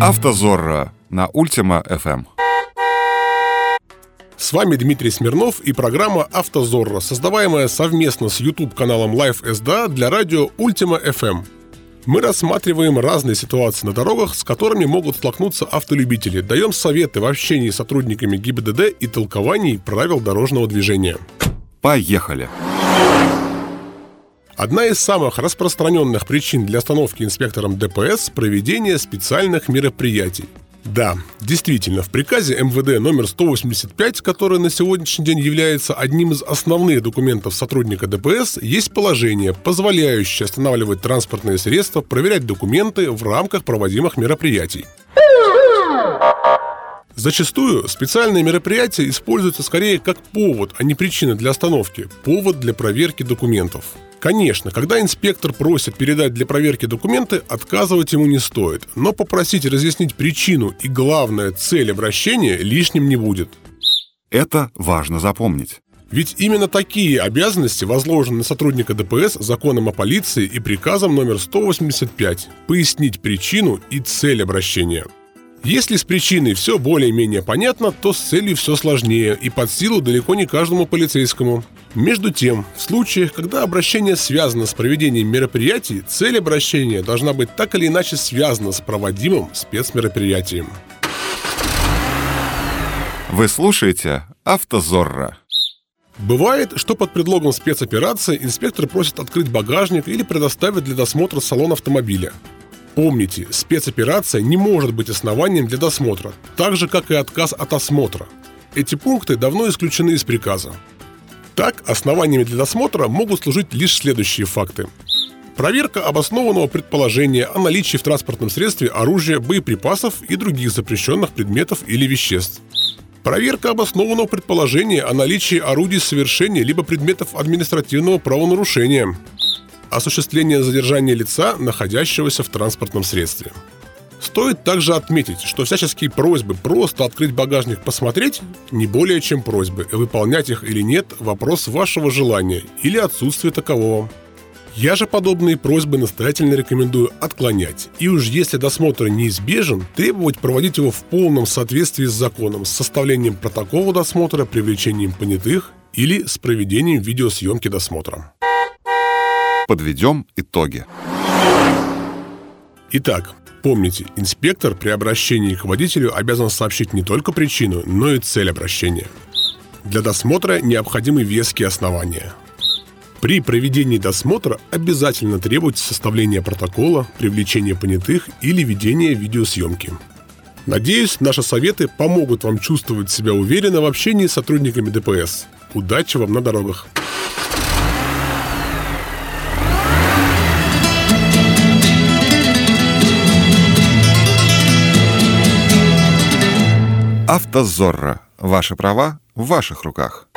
Автозорро на Ультима FM. С вами Дмитрий Смирнов и программа «Автозорро», создаваемая совместно с YouTube-каналом Live SDA для радио Ультима FM. Мы рассматриваем разные ситуации на дорогах, с которыми могут столкнуться автолюбители, даем советы в общении с сотрудниками ГИБДД и толкований правил дорожного движения. Поехали! Одна из самых распространенных причин для остановки инспектором ДПС – проведение специальных мероприятий. Да, действительно, в приказе МВД номер 185, который на сегодняшний день является одним из основных документов сотрудника ДПС, есть положение, позволяющее останавливать транспортные средства, проверять документы в рамках проводимых мероприятий. Зачастую специальные мероприятия используются скорее как повод, а не причина для остановки, повод для проверки документов. Конечно, когда инспектор просит передать для проверки документы, отказывать ему не стоит, но попросить разъяснить причину и, главное, цель обращения лишним не будет. Это важно запомнить. Ведь именно такие обязанности возложены на сотрудника ДПС законом о полиции и приказом номер 185 – пояснить причину и цель обращения – если с причиной все более-менее понятно, то с целью все сложнее и под силу далеко не каждому полицейскому. Между тем, в случаях, когда обращение связано с проведением мероприятий, цель обращения должна быть так или иначе связана с проводимым спецмероприятием. Вы слушаете «Автозорро». Бывает, что под предлогом спецоперации инспектор просит открыть багажник или предоставить для досмотра салон автомобиля. Помните, спецоперация не может быть основанием для досмотра, так же, как и отказ от осмотра. Эти пункты давно исключены из приказа. Так, основаниями для досмотра могут служить лишь следующие факты. Проверка обоснованного предположения о наличии в транспортном средстве оружия, боеприпасов и других запрещенных предметов или веществ. Проверка обоснованного предположения о наличии орудий совершения либо предметов административного правонарушения – осуществление задержания лица, находящегося в транспортном средстве. Стоит также отметить, что всяческие просьбы просто открыть багажник посмотреть не более чем просьбы, и выполнять их или нет – вопрос вашего желания или отсутствия такового. Я же подобные просьбы настоятельно рекомендую отклонять. И уж если досмотр неизбежен, требовать проводить его в полном соответствии с законом, с составлением протокола досмотра, привлечением понятых или с проведением видеосъемки досмотра. Подведем итоги. Итак, помните, инспектор при обращении к водителю обязан сообщить не только причину, но и цель обращения. Для досмотра необходимы веские основания. При проведении досмотра обязательно требуется составление протокола, привлечение понятых или ведение видеосъемки. Надеюсь, наши советы помогут вам чувствовать себя уверенно в общении с сотрудниками ДПС. Удачи вам на дорогах! «Автозорро». Ваши права в ваших руках.